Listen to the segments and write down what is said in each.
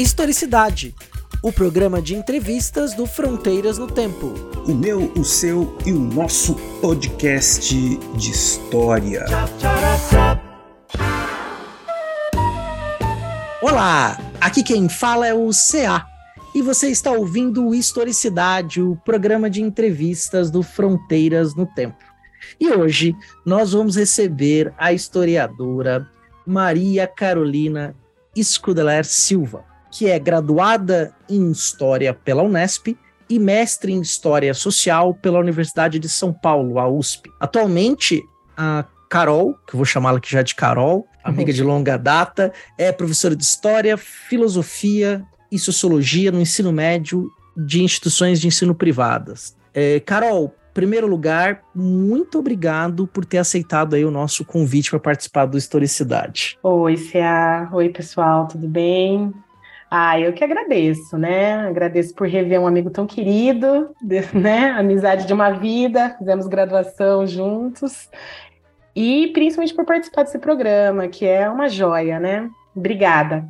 Historicidade, o programa de entrevistas do Fronteiras no Tempo. O meu, o seu e o nosso podcast de história. Olá, aqui quem fala é o CA. E você está ouvindo o Historicidade, o programa de entrevistas do Fronteiras no Tempo. E hoje nós vamos receber a historiadora Maria Carolina Scudeler Silva que é graduada em História pela Unesp e mestre em História Social pela Universidade de São Paulo, a USP. Atualmente, a Carol, que eu vou chamá-la aqui já de Carol, amiga uhum. de longa data, é professora de História, Filosofia e Sociologia no ensino médio de instituições de ensino privadas. É, Carol, primeiro lugar, muito obrigado por ter aceitado aí o nosso convite para participar do Historicidade. Oi, Cia. Oi, pessoal, tudo bem? Ah, eu que agradeço, né? Agradeço por rever um amigo tão querido, né? Amizade de uma vida, fizemos graduação juntos. E principalmente por participar desse programa, que é uma joia, né? Obrigada.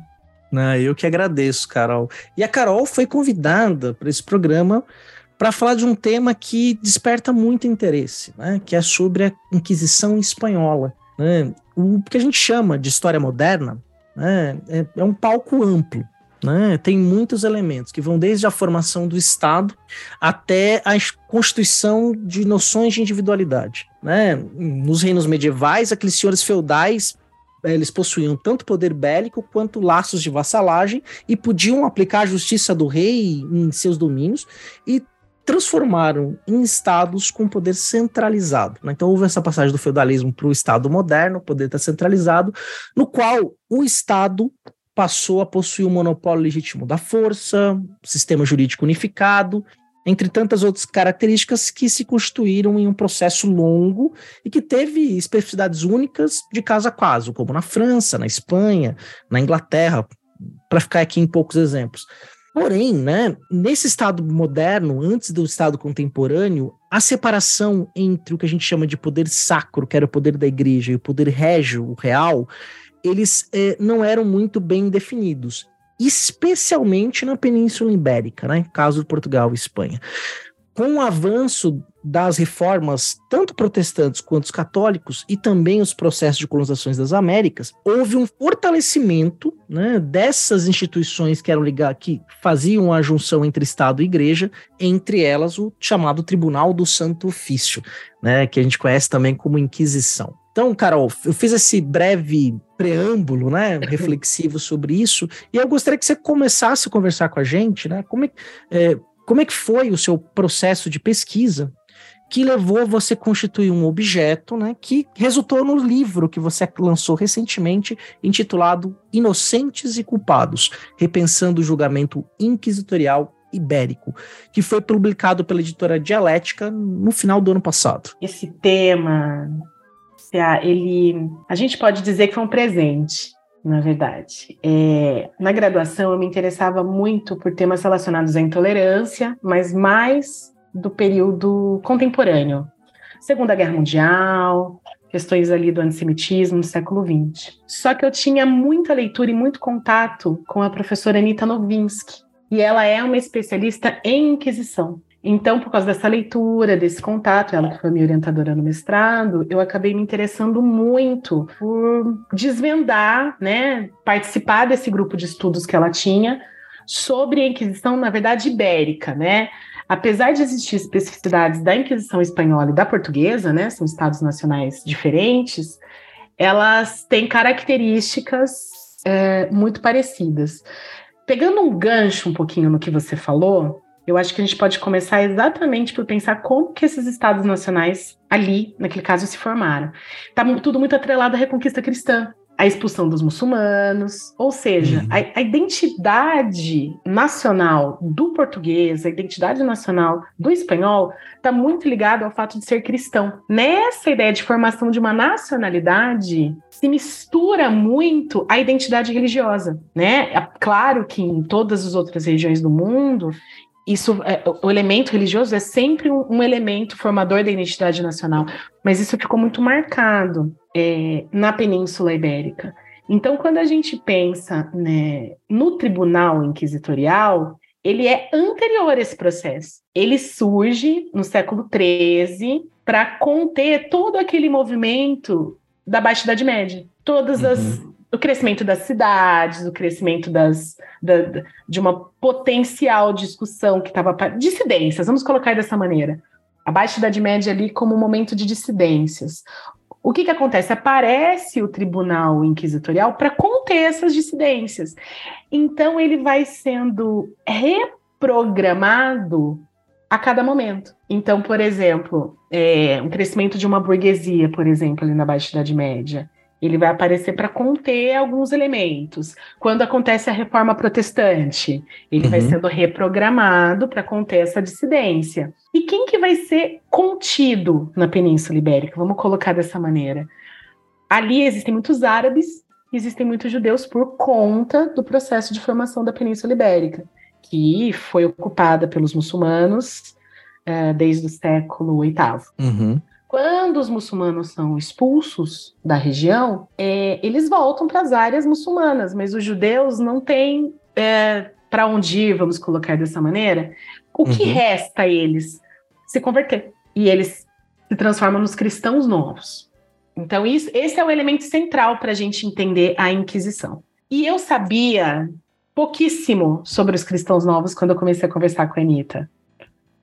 Ah, eu que agradeço, Carol. E a Carol foi convidada para esse programa para falar de um tema que desperta muito interesse, né? Que é sobre a Inquisição espanhola. Né? O que a gente chama de história moderna né? é, é um palco amplo né? Tem muitos elementos que vão desde a formação do Estado até a constituição de noções de individualidade. Né? Nos reinos medievais, aqueles senhores feudais eles possuíam tanto poder bélico quanto laços de vassalagem e podiam aplicar a justiça do rei em seus domínios e transformaram em estados com poder centralizado. Né? Então houve essa passagem do feudalismo para o estado moderno, o poder está centralizado, no qual o estado passou a possuir o monopólio legítimo da força, sistema jurídico unificado, entre tantas outras características que se constituíram em um processo longo e que teve especificidades únicas de caso a caso, como na França, na Espanha, na Inglaterra, para ficar aqui em poucos exemplos. Porém, né, nesse Estado moderno, antes do Estado contemporâneo, a separação entre o que a gente chama de poder sacro, que era o poder da igreja, e o poder régio, o real, eles eh, não eram muito bem definidos, especialmente na Península Ibérica, né? Caso de Portugal e Espanha. Com o avanço das reformas, tanto protestantes quanto os católicos, e também os processos de colonizações das Américas, houve um fortalecimento né, dessas instituições que eram ligadas, que faziam a junção entre Estado e Igreja, entre elas o chamado Tribunal do Santo Ofício, né, que a gente conhece também como Inquisição. Então, Carol, eu fiz esse breve preâmbulo, né, reflexivo sobre isso, e eu gostaria que você começasse a conversar com a gente, né, como é, é, como é que foi o seu processo de pesquisa que levou você a constituir um objeto, né, que resultou no livro que você lançou recentemente, intitulado Inocentes e Culpados, repensando o julgamento inquisitorial ibérico, que foi publicado pela editora Dialética no final do ano passado. Esse tema ele, a gente pode dizer que foi um presente, na verdade. É, na graduação, eu me interessava muito por temas relacionados à intolerância, mas mais do período contemporâneo. Segunda Guerra Mundial, questões ali do antissemitismo no século XX. Só que eu tinha muita leitura e muito contato com a professora Anita Novinsky, e ela é uma especialista em Inquisição. Então, por causa dessa leitura, desse contato, ela que foi minha orientadora no mestrado, eu acabei me interessando muito por desvendar, né, participar desse grupo de estudos que ela tinha sobre a Inquisição, na verdade, ibérica, né? Apesar de existir especificidades da Inquisição espanhola e da portuguesa, né, são estados nacionais diferentes, elas têm características é, muito parecidas. Pegando um gancho um pouquinho no que você falou, eu acho que a gente pode começar exatamente por pensar como que esses estados nacionais ali, naquele caso, se formaram. Está tudo muito atrelado à reconquista cristã, a expulsão dos muçulmanos, ou seja, uhum. a, a, identidade nacional do português, a identidade nacional do espanhol, está muito ligado ao fato de ser cristão. Nessa ideia de formação de uma nacionalidade, se mistura muito a identidade religiosa, né? É claro que em todas as outras regiões do mundo isso, é, o elemento religioso é sempre um, um, elemento formador da identidade nacional, mas isso ficou muito marcado é, na Península Ibérica. Então, quando a gente pensa né, no tribunal inquisitorial, ele é anterior a esse processo. Ele surge no século XIII para conter todo aquele movimento da Baixa Idade Média. Todas as uhum. o crescimento das cidades, o crescimento das, da, de uma potencial discussão que estava dissidências, vamos colocar dessa maneira. A Baixa Idade Média ali como um momento de dissidências. O que, que acontece? Aparece o tribunal inquisitorial para conter essas dissidências. Então, ele vai sendo reprogramado a cada momento. Então, por exemplo, é, um crescimento de uma burguesia, por exemplo, ali na Baixa Idade Média ele vai aparecer para conter alguns elementos. Quando acontece a reforma protestante, ele uhum. vai sendo reprogramado para conter essa dissidência. E quem que vai ser contido na Península Ibérica? Vamos colocar dessa maneira. Ali existem muitos árabes, existem muitos judeus por conta do processo de formação da Península Ibérica, que foi ocupada pelos muçulmanos uh, desde o século VIII. Uhum. Quando os muçulmanos são expulsos da região, é, eles voltam para as áreas muçulmanas, mas os judeus não têm é, para onde ir, vamos colocar dessa maneira. O que uhum. resta a eles? Se converter. E eles se transformam nos cristãos novos. Então, isso, esse é o elemento central para a gente entender a Inquisição. E eu sabia pouquíssimo sobre os cristãos novos quando eu comecei a conversar com a Anitta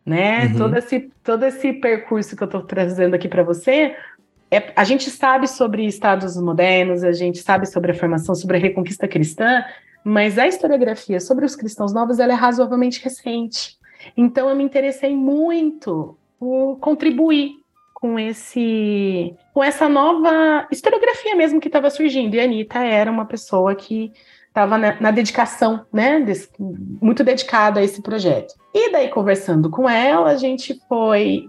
né? Uhum. Todo, esse, todo esse percurso que eu estou trazendo aqui para você, é, a gente sabe sobre estados modernos, a gente sabe sobre a formação, sobre a reconquista cristã, mas a historiografia sobre os cristãos novos ela é razoavelmente recente. Então eu me interessei muito por contribuir com esse com essa nova historiografia mesmo que estava surgindo. E a Anitta era uma pessoa que estava na, na, dedicação, né? Muito dedicada a esse projeto. E daí, conversando com ela, a gente foi.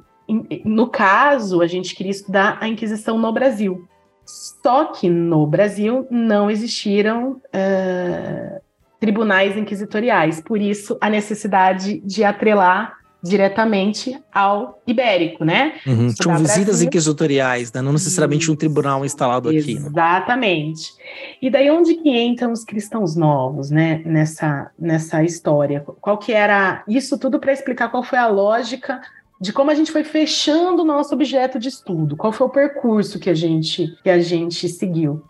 No caso, a gente queria estudar a Inquisição no Brasil. Só que no Brasil não existiram uh, tribunais inquisitoriais, por isso a necessidade de atrelar diretamente ao ibérico, né? Uhum. Tinham visitas inquisitoriais, né? não necessariamente um tribunal instalado aqui. Né? Exatamente. E daí onde que entram os cristãos novos, né? Nessa, nessa história. Qual que era isso tudo para explicar qual foi a lógica de como a gente foi fechando o nosso objeto de estudo, qual foi o percurso que a gente que a gente seguiu.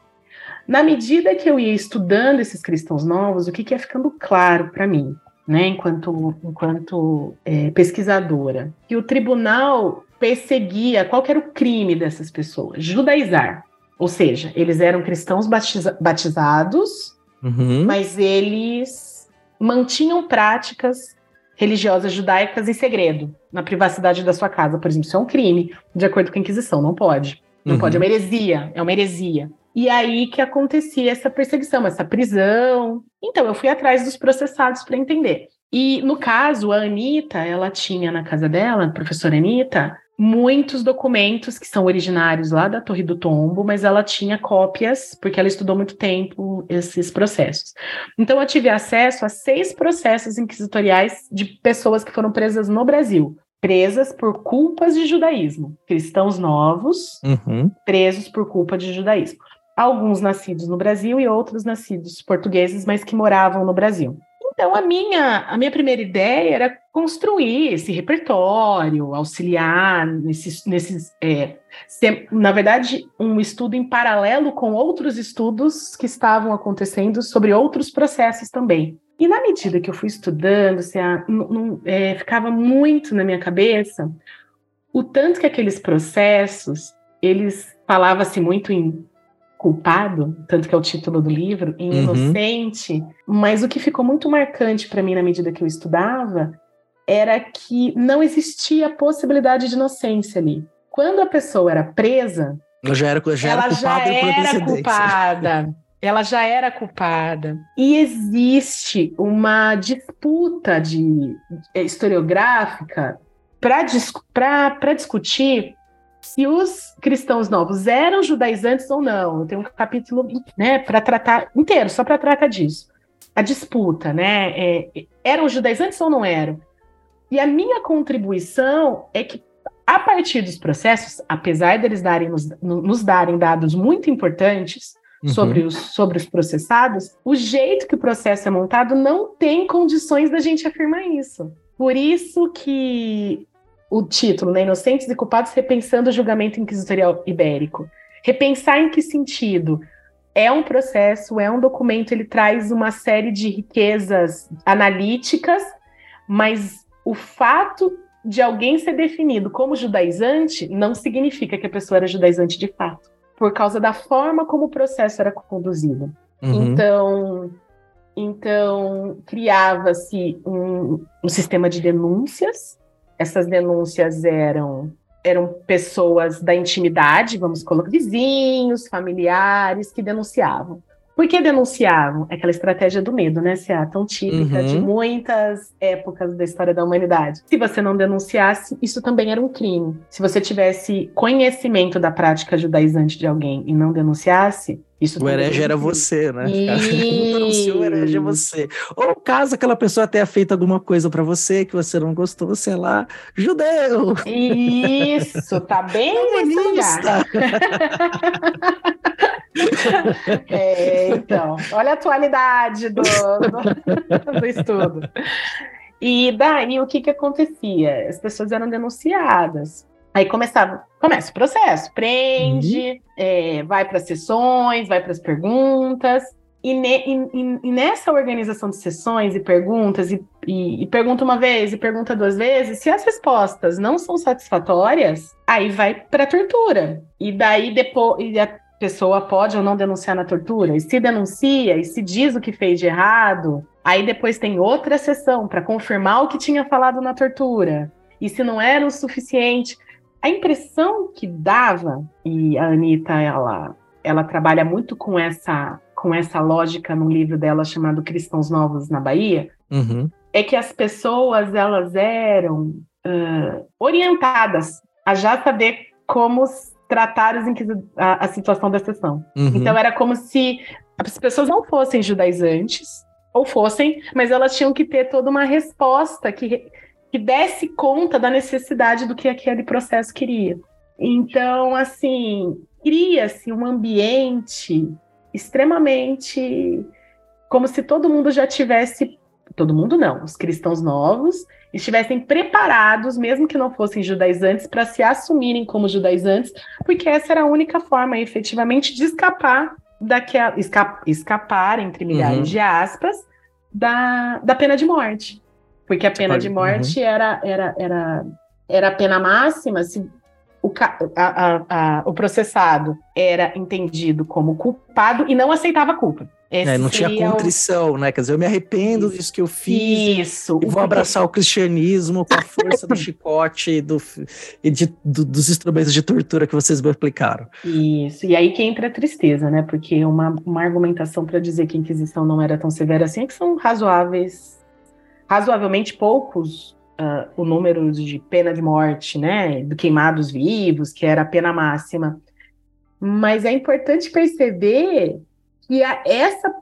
Na medida que eu ia estudando esses cristãos novos, o que, que ia ficando claro para mim? Né, enquanto, enquanto é, pesquisadora, que o tribunal perseguia qual era o crime dessas pessoas, judaizar. Ou seja, eles eram cristãos batiza batizados, uhum. mas eles mantinham práticas religiosas judaicas em segredo, na privacidade da sua casa, por exemplo. Isso é um crime, de acordo com a Inquisição, não pode. Não uhum. pode, é uma heresia, é uma heresia. E aí que acontecia essa perseguição, essa prisão. Então, eu fui atrás dos processados para entender. E no caso, a Anitta, ela tinha na casa dela, a professora Anitta, muitos documentos que são originários lá da Torre do Tombo, mas ela tinha cópias, porque ela estudou muito tempo esses processos. Então, eu tive acesso a seis processos inquisitoriais de pessoas que foram presas no Brasil. Presas por culpas de judaísmo. Cristãos novos, uhum. presos por culpa de judaísmo alguns nascidos no Brasil e outros nascidos portugueses, mas que moravam no Brasil. Então, a minha, a minha primeira ideia era construir esse repertório, auxiliar nesses, nesses é, ser, na verdade, um estudo em paralelo com outros estudos que estavam acontecendo sobre outros processos também. E na medida que eu fui estudando, assim, a, é, ficava muito na minha cabeça o tanto que aqueles processos, eles falava-se muito em culpado, tanto que é o título do livro, em uhum. inocente, mas o que ficou muito marcante para mim na medida que eu estudava era que não existia possibilidade de inocência ali. Quando a pessoa era presa, ela já era, já ela era culpada. Já era culpada. ela já era culpada. E existe uma disputa de historiográfica para discutir se os cristãos novos eram judaizantes ou não. Tem um capítulo né, para tratar inteiro, só para tratar disso. A disputa, né? É, eram judaizantes ou não eram? E a minha contribuição é que, a partir dos processos, apesar deles darem, nos, nos darem dados muito importantes uhum. sobre, os, sobre os processados, o jeito que o processo é montado não tem condições da gente afirmar isso. Por isso que o título, né, Inocentes e Culpados repensando o julgamento inquisitorial ibérico. Repensar em que sentido? É um processo, é um documento, ele traz uma série de riquezas analíticas, mas o fato de alguém ser definido como judaizante não significa que a pessoa era judaizante de fato, por causa da forma como o processo era conduzido. Uhum. Então, então criava-se um, um sistema de denúncias. Essas denúncias eram eram pessoas da intimidade, vamos colocar vizinhos, familiares que denunciavam. Por que denunciavam? É aquela estratégia do medo, né, Cia? Tão típica uhum. de muitas épocas da história da humanidade. Se você não denunciasse, isso também era um crime. Se você tivesse conhecimento da prática judaizante de alguém e não denunciasse, isso o herege era você, né? E... o herege é você. Ou caso aquela pessoa tenha feito alguma coisa para você que você não gostou, sei lá, judeu. Isso, tá bem nesse é, então, olha a atualidade do, do, do, estudo. E daí o que, que acontecia? As pessoas eram denunciadas. Aí começava, começa o processo, prende, uhum. é, vai para as sessões, vai para as perguntas. E, ne, e, e, nessa organização de sessões e perguntas, e, e, pergunta uma vez e pergunta duas vezes, se as respostas não são satisfatórias, aí vai para tortura. E daí depois pessoa pode ou não denunciar na tortura, e se denuncia e se diz o que fez de errado, aí depois tem outra sessão para confirmar o que tinha falado na tortura. E se não era o suficiente, a impressão que dava, e a Anitta, ela, ela trabalha muito com essa, com essa lógica no livro dela chamado Cristãos Novos na Bahia, uhum. é que as pessoas elas eram uh, orientadas a já saber como tratar a, a, situação da sessão. Uhum. Então era como se as pessoas não fossem judaizantes, ou fossem, mas elas tinham que ter toda uma resposta que, que desse conta da necessidade do que aquele processo queria. Então, assim, cria-se um ambiente extremamente como se todo mundo já tivesse todo mundo não, os cristãos novos estivessem preparados, mesmo que não fossem judaizantes, para se assumirem como judaizantes, porque essa era a única forma, efetivamente, de escapar daquela escap, escapar entre milhares uhum. de aspas da, da pena de morte, porque a pena de morte uhum. era, era, era, era a pena máxima se o, a, a, a, o processado era entendido como culpado e não aceitava a culpa. É, não tinha contrição, o... né? Quer dizer, eu me arrependo Isso. disso que eu fiz. Isso. E vou abraçar o cristianismo com a força do chicote e, do, e de, do, dos instrumentos de tortura que vocês me explicaram. Isso. E aí que entra a tristeza, né? Porque uma, uma argumentação para dizer que a Inquisição não era tão severa assim é que são razoáveis, razoavelmente poucos uh, o número de pena de morte, né? Do queimados vivos, que era a pena máxima. Mas é importante perceber que a, essa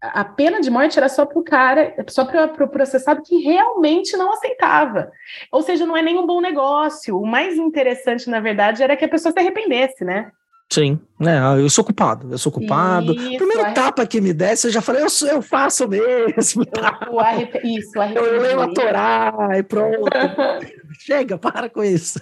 a pena de morte era só para o cara, só para o pro processado que realmente não aceitava. Ou seja, não é nenhum bom negócio. O mais interessante, na verdade, era que a pessoa se arrependesse, né? Sim, né? Eu sou culpado, eu sou culpado. Isso, Primeira etapa que me desse, eu já falei, eu, sou, eu faço mesmo. Eu, o arrep... Isso, o Eu leio a Torá e pronto. Chega, para com isso.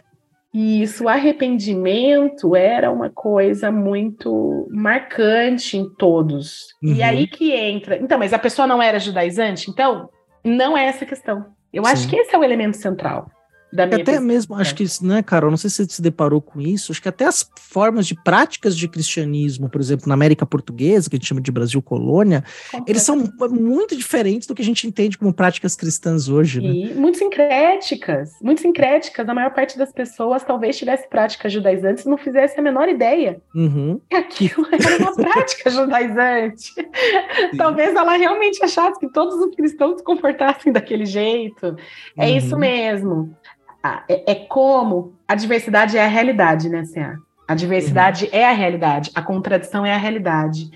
Isso, o arrependimento era uma coisa muito marcante em todos. Uhum. E aí que entra. Então, mas a pessoa não era judaizante? Então, não é essa a questão. Eu Sim. acho que esse é o elemento central Até mesmo, acho que, né, Carol, não sei se você se deparou com isso, acho que até as formas de práticas de cristianismo, por exemplo, na América Portuguesa, que a gente chama de Brasil colônia, eles são muito diferentes do que a gente entende como práticas cristãs hoje, né? E muito sincréticas, muito sincréticas. A maior parte das pessoas talvez tivesse práticas judaizantes e não fizesse a menor ideia uhum. aquilo era uma prática judaizante. talvez ela realmente achasse que todos os cristãos se comportassem daquele jeito. É uhum. isso mesmo é, é, como a diversidade é a realidade, né? A diversidade uhum. é a realidade, a contradição é a realidade.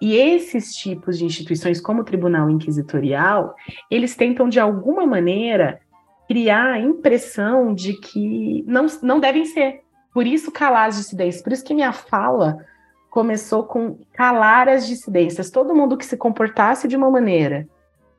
E esses tipos de instituições, como o Tribunal Inquisitorial, eles tentam, de alguma maneira, criar a impressão de que não, não devem ser. Por isso, calar as dissidências. Por isso que minha fala começou com calar as dissidências. Todo mundo que se comportasse de uma maneira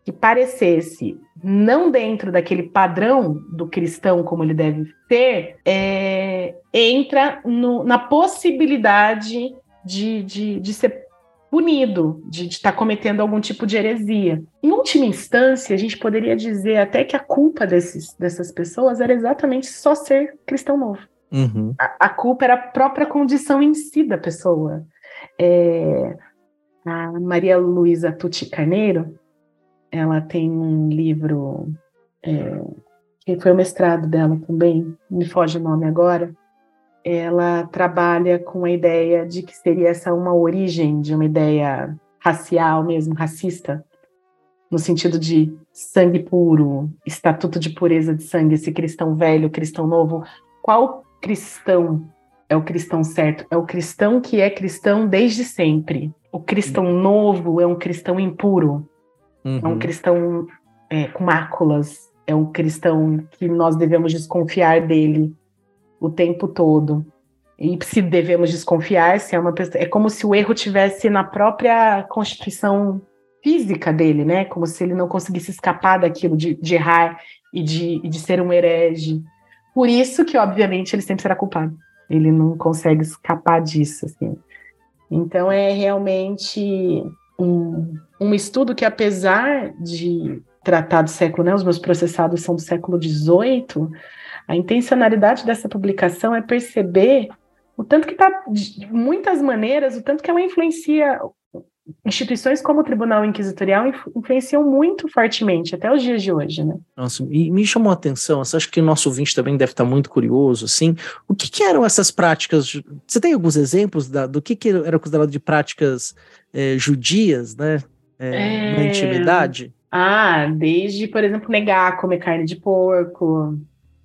que parecesse não dentro daquele padrão do cristão como ele deve ter, é, entra no, na possibilidade de, de, de ser punido, de estar tá cometendo algum tipo de heresia. Em última instância, a gente poderia dizer até que a culpa desses, dessas pessoas era exatamente só ser cristão novo. Uhum. A, a, culpa era a própria condição em si da pessoa. É, a Maria Luísa Tucci Carneiro, ela tem um livro é, que foi o mestrado dela também, me foge o nome agora. Ela trabalha com a ideia de que seria essa uma origem de uma ideia racial mesmo, racista, no sentido de sangue puro, estatuto de pureza de sangue, esse cristão velho, cristão novo. Qual cristão é o cristão certo? É o cristão que é cristão desde sempre. O cristão novo é um cristão impuro. Uhum. É um cristão é, com máculas, é um cristão que nós devemos desconfiar dele o tempo todo. E se devemos desconfiar, se é uma pessoa, é como se o erro tivesse na própria constituição física dele, né? Como se ele não conseguisse escapar daquilo de, de errar e de, de ser um herege. Por isso que, obviamente, ele sempre será culpado. Ele não consegue escapar disso, assim. Então é realmente um, um estudo que, apesar de tratar do século, né, os meus processados são do século XVIII, a intencionalidade dessa publicação é perceber o tanto que está, de muitas maneiras, o tanto que ela influencia instituições como o Tribunal Inquisitorial influenciam muito fortemente até os dias de hoje, né? Nossa, e me chamou a atenção, você acha que o nosso ouvinte também deve estar muito curioso, assim, o que, que eram essas práticas, você tem alguns exemplos da, do que, que era considerado de práticas é, judias, né, é, é... na intimidade? Ah, desde, por exemplo, negar comer carne de porco,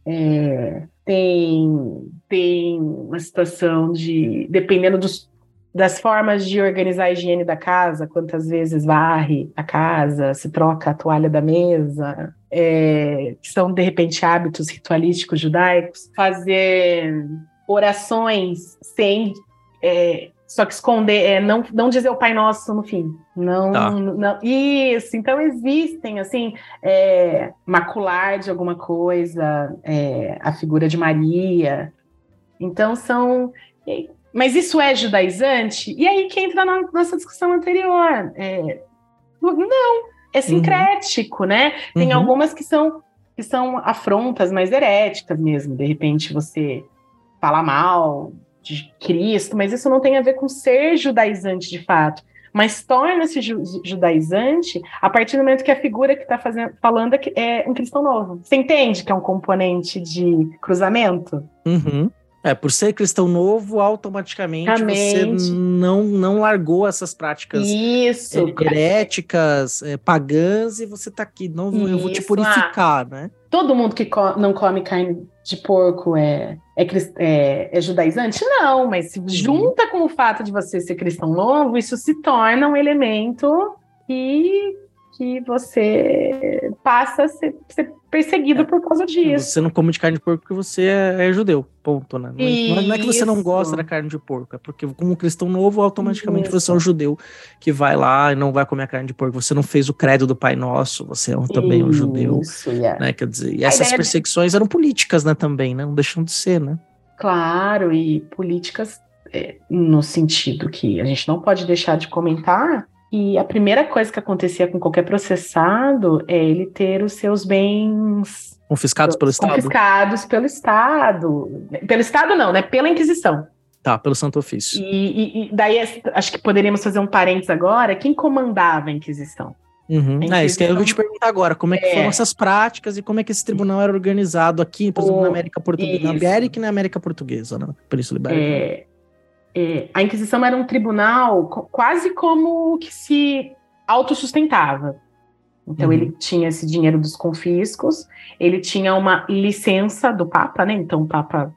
é, tem, tem uma situação de, dependendo dos, das formas de organizar a higiene da casa, quantas vezes varre a casa, se troca a toalha da mesa, é, que são, de repente, hábitos ritualísticos judaicos, fazer orações sem é, só que esconder, é, não, não dizer o Pai Nosso no fim. Não, tá. não Isso, então existem, assim, é, macular de alguma coisa, é, a figura de Maria. Então são. Mas isso é judaizante? E aí que entra na nossa discussão anterior. É, não, é uhum. sincrético, uhum. né? Tem uhum. algumas que são, que são afrontas mais heréticas mesmo. De repente você fala mal de Cristo, mas isso não tem a ver com ser judaizante de fato. Mas torna-se ju judaizante a partir do momento que a figura que está falando é um cristão novo. Você entende que é um componente de cruzamento? Uhum. É, por ser cristão novo, automaticamente você não, não largou essas práticas Isso, é, heréticas, é, pagãs, e você está aqui, não, Isso, eu vou te purificar, ah, né? Todo mundo que co não come carne de porco é, é, é, é judaizante? Não, mas se junta com o fato de você ser cristão novo, isso se torna um elemento que que você passa a ser, ser perseguido é. por causa disso. Você não come de carne de porco porque você é, é judeu, ponto, né? Não é, não é, que você não gosta da carne de porco, é porque como cristão novo, automaticamente Isso. você é um judeu que vai lá e não vai comer a carne de porco. Você não fez o credo do Pai Nosso, você é um, também um judeu, yeah. né? Quer dizer, e essas perseguições eram políticas, né, também, né? Não deixam de ser, né? Claro, e políticas é, no sentido que a gente não pode deixar de comentar e a primeira coisa que acontecia com qualquer processado é ele ter os seus bens confiscados pelo Estado. Confiscados pelo Estado. Pelo Estado não, né? Pela Inquisição. Tá, pelo Santo Ofício. E, e, e daí acho que poderíamos fazer um parênteses agora. Quem comandava a Inquisição? Uhum. A Inquisição... É, isso que eu vou te perguntar agora. Como é que é. foram essas práticas e como é que esse tribunal era organizado aqui, por exemplo, o... na América Portuguesa, na América e na América Portuguesa, na Península Ibérica? É, é, a Inquisição era um tribunal quase como que se autossustentava. Então uhum. ele tinha esse dinheiro dos confiscos, ele tinha uma licença do Papa, né? Então o Papa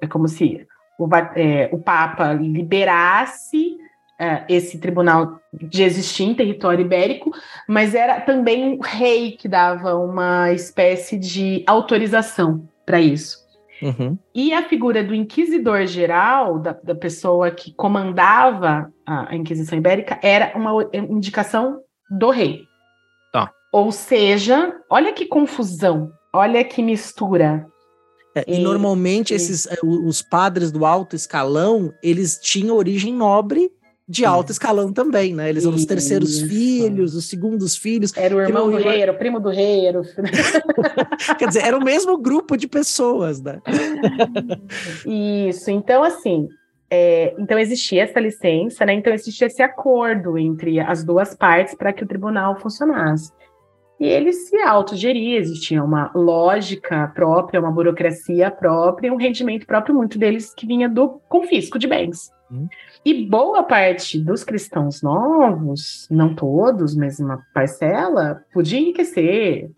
é como se o, é, o Papa liberasse é, esse tribunal de existir em território ibérico, mas era também o rei que dava uma espécie de autorização para isso. Uhum. E a figura do inquisidor geral, da, da pessoa que comandava a, a, Inquisição Ibérica, era uma indicação do rei. Tá. Ou seja, olha que confusão, olha que mistura. É, e, e, normalmente e... esses é, os padres do alto escalão, eles tinham origem nobre de alto escalão também, né? Eles eram os terceiros Isso. filhos, os segundos filhos. Era o irmão do rei, era o primo do rei. Era o... Quer dizer, era o mesmo grupo de pessoas, né? Isso, então assim, é, então existia essa licença, né? Então existia esse acordo entre as duas partes para que o tribunal funcionasse. E ele se autogeria, existia uma lógica própria, uma burocracia própria, um rendimento próprio, muito deles que vinha do confisco de bens. Hum. E boa parte dos cristãos novos, não todos, mas uma parcela, podia enriquecer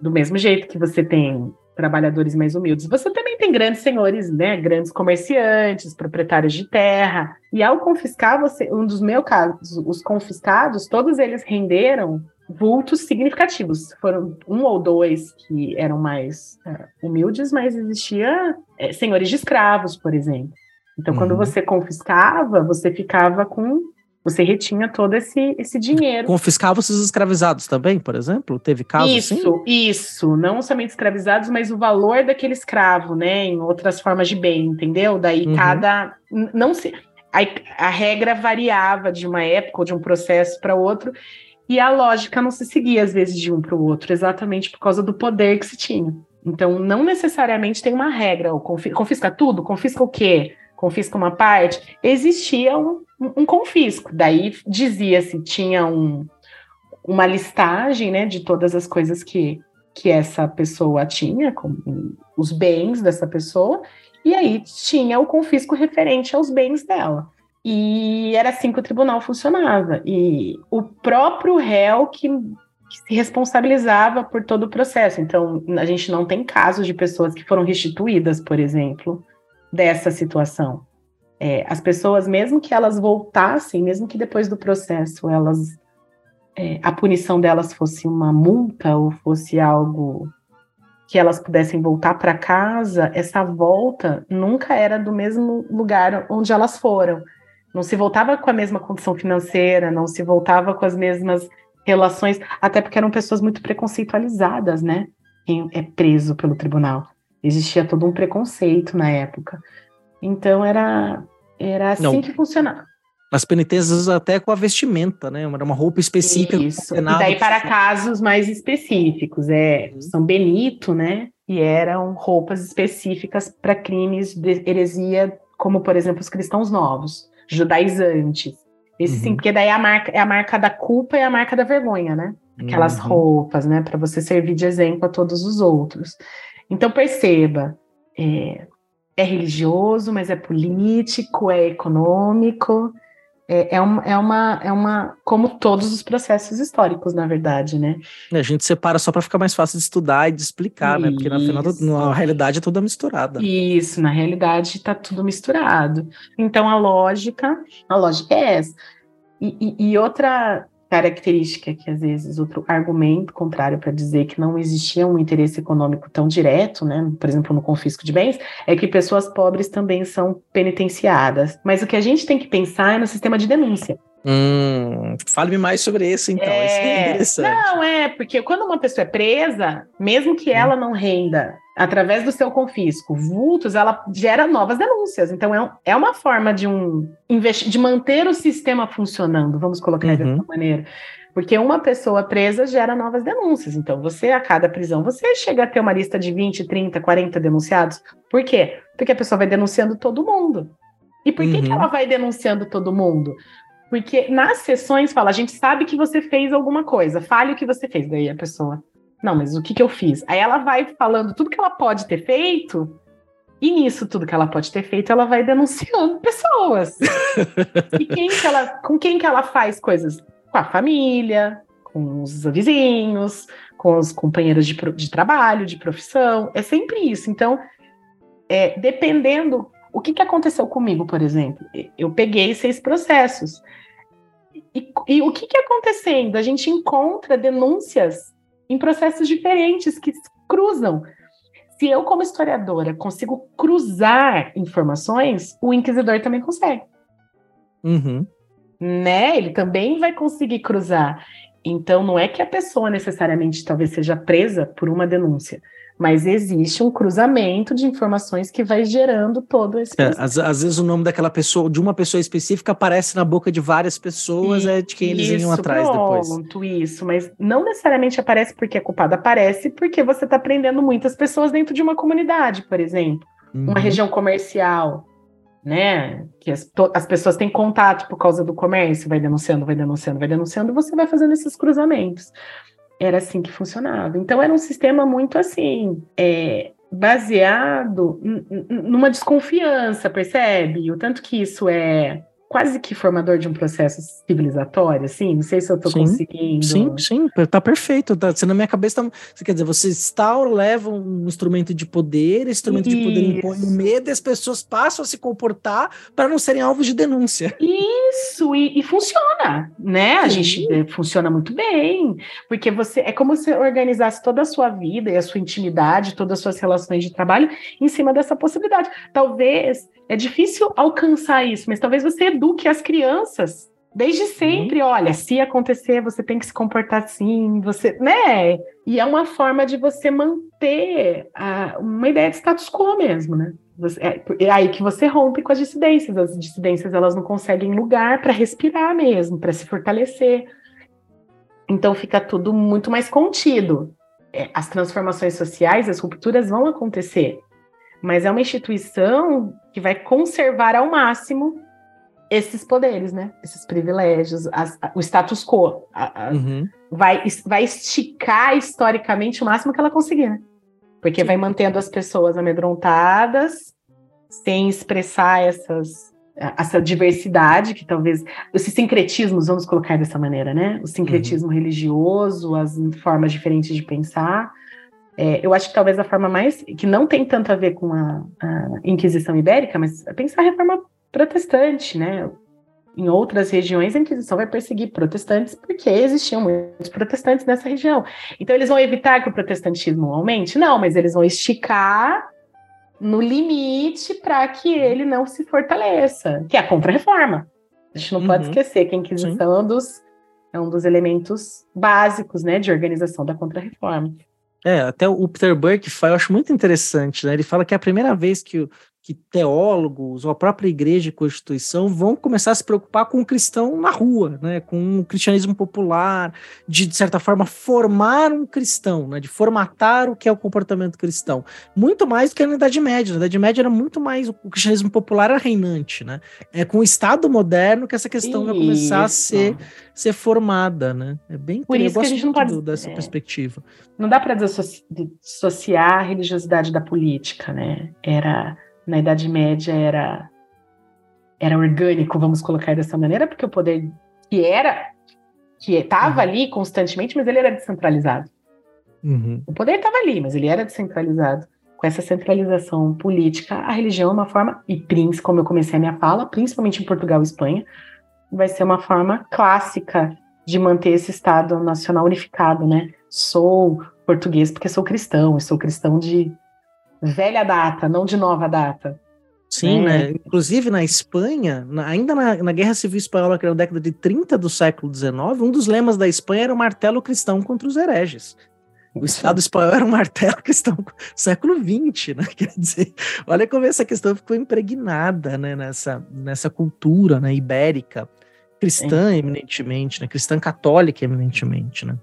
do mesmo jeito que você tem trabalhadores mais humildes. Você também tem grandes senhores, né, grandes comerciantes, proprietários de terra. E ao confiscar, você, um dos meus casos, os confiscados, todos eles renderam vultos significativos. Foram um ou dois que eram mais é, humildes, mas existia é, senhores de escravos, por exemplo. Então, uhum. quando você confiscava, você ficava com. Você retinha todo esse, esse dinheiro. Confiscava os escravizados também, por exemplo? Teve casos isso, assim? Isso. Não somente escravizados, mas o valor daquele escravo, né? Em outras formas de bem, entendeu? Daí uhum. cada. Não se. A, a regra variava de uma época ou de um processo para outro, e a lógica não se seguia, às vezes, de um para o outro, exatamente por causa do poder que se tinha. Então, não necessariamente tem uma regra. Confisca tudo? Confisca o quê? Confisca uma parte, existia um, um confisco. Daí dizia-se, tinha um, uma listagem né, de todas as coisas que, que essa pessoa tinha, os bens dessa pessoa, e aí tinha o confisco referente aos bens dela. E era assim que o tribunal funcionava. E o próprio réu que, que se responsabilizava por todo o processo. Então, a gente não tem casos de pessoas que foram restituídas, por exemplo, dessa situação. É, as pessoas, mesmo que elas voltassem, mesmo que depois do processo elas é, a punição delas fosse uma multa ou fosse algo que elas pudessem voltar para casa, essa volta nunca era do mesmo lugar onde elas foram. Não se voltava com a mesma condição financeira, não se voltava com as mesmas relações, até porque eram pessoas muito preconceitualizadas, né? Quem é preso pelo tribunal. Existia todo um preconceito na época. Então era, era assim Não. que funcionava. As penitências até com a vestimenta, né? Era uma roupa específica. Isso. E daí para casos mais específicos, é uhum. São Benito, né? E eram roupas específicas para crimes de heresia, como por exemplo os cristãos novos, judaizantes. Esse uhum. sim, porque daí é a marca é a marca da culpa e a marca da vergonha, né? Aquelas uhum. roupas, né? Para você servir de exemplo a todos os outros. Então, perceba, é, é religioso, mas é político, é econômico, é, é, uma, é, uma, é uma. Como todos os processos históricos, na verdade, né? A gente separa só para ficar mais fácil de estudar e de explicar, Isso. né? Porque na, final, na realidade é toda misturada. Isso, na realidade está tudo misturado. Então a lógica, a lógica é essa. E, e, e outra característica que às vezes outro argumento contrário para dizer que não existia um interesse econômico tão direto, né, por exemplo, no confisco de bens, é que pessoas pobres também são penitenciadas. Mas o que a gente tem que pensar é no sistema de denúncia. Hum, fale-me mais sobre isso, então. É... Isso é interessante. Não, é, porque quando uma pessoa é presa, mesmo que ela não renda através do seu confisco vultos, ela gera novas denúncias. Então, é, é uma forma de, um, de manter o sistema funcionando, vamos colocar uhum. dessa maneira. Porque uma pessoa presa gera novas denúncias. Então, você, a cada prisão, você chega a ter uma lista de 20, 30, 40 denunciados. Por quê? Porque a pessoa vai denunciando todo mundo. E por que, que uhum. ela vai denunciando todo mundo? Porque nas sessões fala, a gente sabe que você fez alguma coisa, fale o que você fez. Daí a pessoa, não, mas o que, que eu fiz? Aí ela vai falando tudo que ela pode ter feito, e nisso tudo que ela pode ter feito, ela vai denunciando pessoas. e quem que ela, com quem que ela faz coisas? Com a família, com os vizinhos, com os companheiros de, de trabalho, de profissão. É sempre isso. Então, é, dependendo o que, que aconteceu comigo, por exemplo? Eu peguei seis processos. E, e o que, que acontecendo? A gente encontra denúncias em processos diferentes que cruzam. se eu, como historiadora, consigo cruzar informações, o inquisidor também consegue. Uhum. Né? Ele também vai conseguir cruzar. Então, não é que a pessoa necessariamente talvez seja presa por uma denúncia, mas existe um cruzamento de informações que vai gerando todo esse. É, às, às, vezes o nome daquela pessoa, de uma pessoa específica, aparece na boca de várias pessoas, e, é de quem eles iam atrás pronto, depois. Isso, mas não necessariamente aparece porque é culpado, aparece porque você está prendendo muitas pessoas dentro de uma comunidade, por exemplo, uhum. uma região comercial. Né? Que as, as pessoas têm contato por causa do comércio, vai denunciando, vai denunciando, vai denunciando, e você vai fazendo esses cruzamentos. Era assim que funcionava. Então era um sistema muito assim, é, baseado numa desconfiança, percebe? O tanto que isso é quase que formador de um processo civilizatório, assim, não sei se eu estou conseguindo. Sim, sim, tá perfeito. Tá, você na minha cabeça, tá, você quer dizer, você instaura, leva um instrumento de poder, esse instrumento Isso. de poder impõe o medo e as pessoas passam a se comportar para não serem alvos de denúncia. Isso, e, e funciona, né? A gente é, funciona muito bem, porque você é como se organizasse toda a sua vida e a sua intimidade, todas as suas relações de trabalho em cima dessa possibilidade. Talvez é difícil alcançar isso, mas talvez você eduque as crianças desde uhum. sempre. Uhum. Olha, se acontecer, você tem que se comportar assim, você, né? E é uma forma de você manter a, uma ideia de status quo mesmo, né? Você, é, é aí que você rompe com as dissidências. As dissidências elas não conseguem lugar para respirar mesmo, para se fortalecer. Então fica tudo muito mais contido. É, as transformações sociais, as rupturas vão acontecer, mas é uma instituição que vai conservar ao máximo esses poderes, né? Esses privilégios, as, o status quo. A, a, uhum. vai, vai esticar historicamente o máximo que ela conseguir, né? Porque Sim. vai mantendo as pessoas amedrontadas, sem expressar essas, essa diversidade, que talvez. Esses sincretismos, vamos colocar dessa maneira, né? O sincretismo uhum. religioso, as formas diferentes de pensar. É, eu acho que talvez a forma mais. que não tem tanto a ver com a, a Inquisição Ibérica, mas é pensar a reforma protestante, né? Em outras regiões, a Inquisição vai perseguir protestantes porque existiam muitos protestantes nessa região. Então, eles vão evitar que o protestantismo aumente? Não, mas eles vão esticar no limite para que ele não se fortaleça, que é a contra-reforma. A gente não uhum. pode esquecer que a Inquisição é um, dos, é um dos elementos básicos né, de organização da contra-reforma. É, até o Peter Burke eu acho muito interessante, né? Ele fala que é a primeira vez que o, que teólogos ou a própria igreja e constituição vão começar a se preocupar com o cristão na rua, né, com o cristianismo popular, de, de certa forma formar um cristão, né, de formatar o que é o comportamento cristão, muito mais do que na Idade Média. Na Idade Média era muito mais o cristianismo popular era reinante, né? É com o Estado moderno que essa questão Isso. vai começar a ser, ser formada, né? É bem Por isso que a gente não pode dessa é, perspectiva. Não dá para dissociar a religiosidade da política, né? Era na Idade Média era era orgânico, vamos colocar dessa maneira, porque o poder que era que estava uhum. ali constantemente, mas ele era descentralizado. Uhum. O poder estava ali, mas ele era descentralizado. Com essa centralização política, a religião é uma forma, e príncipe, como eu comecei a minha fala, principalmente em Portugal e Espanha, vai ser uma forma clássica de manter esse Estado nacional unificado, né? Sou português porque sou cristão, e sou cristão de velha data, não de nova data. Sim, é. né? Inclusive na Espanha, na, ainda na, na, Guerra Civil Espanhola, que era na década de 30 do século XIX, um dos lemas da Espanha era o martelo cristão contra os hereges. O Estado espanhol era um martelo cristão século XX, né? Quer dizer, olha como essa questão ficou impregnada né? nessa, nessa cultura né? ibérica, cristã eminentemente, né? cristã católica eminentemente, né?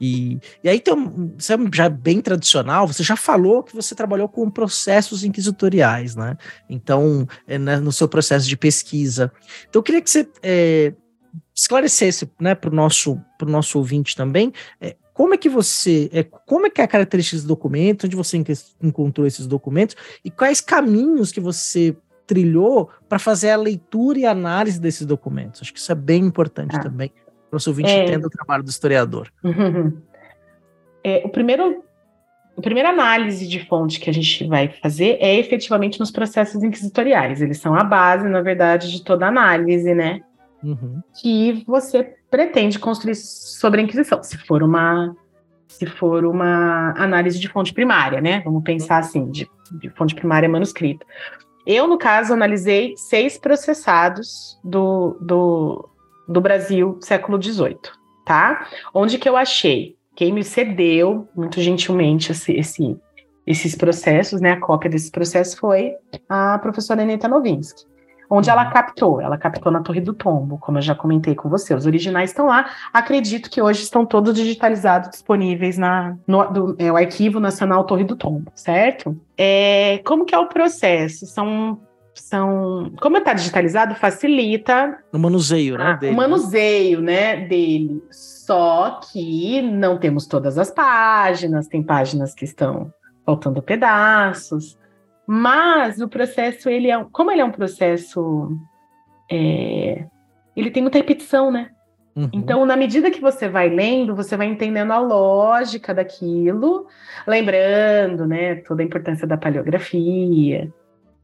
E, e aí tem um, você é já bem tradicional, você já falou que você trabalhou com processos inquisitoriais, né? Então, é, né, no seu processo de pesquisa. Então, eu queria que você é, esclarecesse né, para o nosso, pro nosso ouvinte também é, como é que você, é, como é que é a característica desse documento, onde você encontrou esses documentos e quais caminhos que você trilhou para fazer a leitura e análise desses documentos. Acho que isso é bem importante ah. também para o nosso ouvinte é... entenda o trabalho do historiador. É, o primeiro, a primeira análise de fonte que a gente vai fazer é efetivamente nos processos inquisitoriais. Eles são a base, na verdade, de toda análise, né? Uhum. Que você pretende construir sobre a Inquisição. Se for uma se for uma análise de fonte primária, né? Vamos pensar assim, de, de fonte primária manuscrita. Eu, no caso, analisei seis processados do, do, do Brasil século XVIII, tá? Onde que eu achei? Quem me cedeu, muito gentilmente, esse, esse, esses processos, né? A cópia desses processos foi a professora Aneta Novinsky onde ela uhum. captou. Ela captou na Torre do Tombo, como eu já comentei com você. Os originais estão lá. Acredito que hoje estão todos digitalizados, disponíveis na, no do, é, o Arquivo Nacional Torre do Tombo, certo? É, como que é o processo? São são como está digitalizado facilita o manuseio, né? Dele. O manuseio, né, dele. Só que não temos todas as páginas, tem páginas que estão faltando pedaços. Mas o processo, ele é, como ele é um processo, é, ele tem muita repetição, né? Uhum. Então, na medida que você vai lendo, você vai entendendo a lógica daquilo, lembrando, né, toda a importância da paleografia.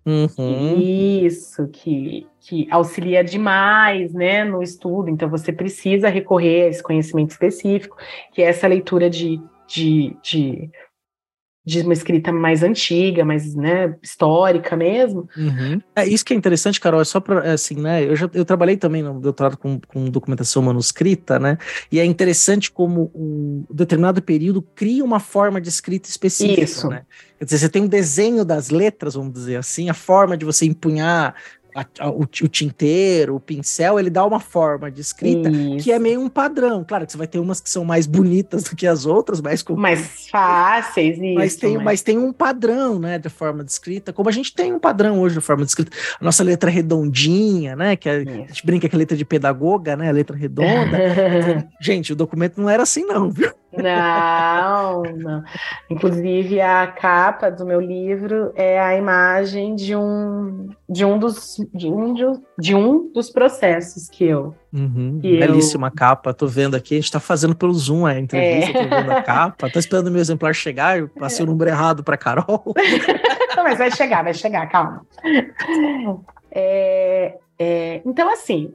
Uhum. Isso, que, que auxilia demais, né, no estudo. Então, você precisa recorrer a esse conhecimento específico, que é essa leitura de, de, de de uma escrita mais antiga, mais né, histórica mesmo. Uhum. É isso que é interessante, Carol. É só para é assim, né? Eu já eu trabalhei também no doutorado com, com documentação manuscrita, né? E é interessante como um determinado período cria uma forma de escrita específica. Isso. Né? Quer dizer, você tem um desenho das letras, vamos dizer assim, a forma de você empunhar a, a, o, o, tinteiro, o pincel, ele dá uma forma de escrita isso. que é meio um padrão. Claro que você vai ter umas que são mais bonitas do que as outras, mais mais fáceis, isso, mas tem, mas... mas tem um padrão, né, de forma de escrita, como a gente tem um padrão hoje de forma de escrita. A nossa letra redondinha, né, que a, a gente brinca que é a letra de pedagoga, né, a letra redonda. gente, o documento não era assim não, viu? Não, não. Inclusive, a capa do meu livro é a imagem de um, de um, dos, de um, de um dos processos que eu. Uhum, que belíssima eu... capa, tô vendo aqui. A gente tá fazendo pelo Zoom a entrevista, é. tô vendo a capa. Tô esperando o meu exemplar chegar, eu passei o número errado para Carol. mas vai chegar, vai chegar, calma. É, é, então, assim,